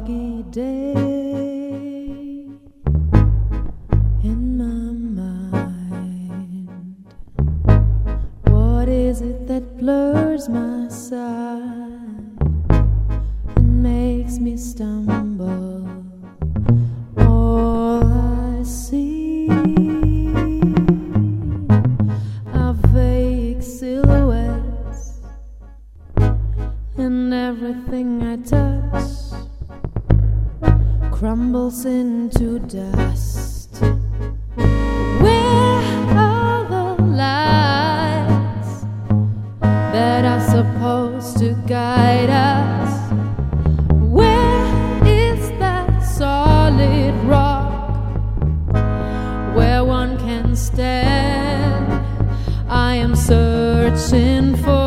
foggy day in my mind. What is it that blurs my sight and makes me stumble? All I see are vague silhouettes, and everything I touch crumbles into dust. Where are the lights that are supposed to guide us? Where is that solid rock where one can stand? I am searching for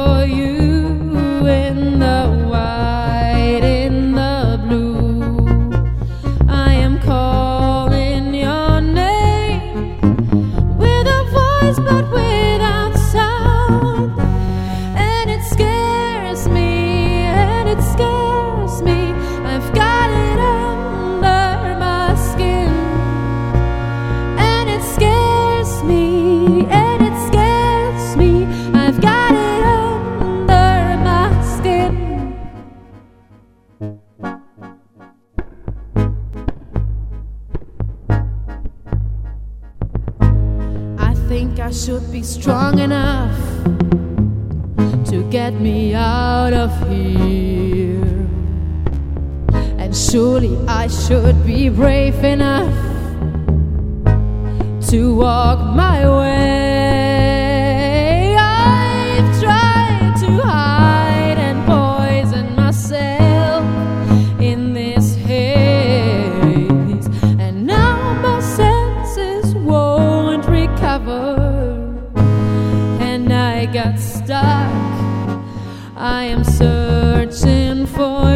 should be strong enough to get me out of here. And surely I should be brave enough to walk my way. I got stuck. I am searching for.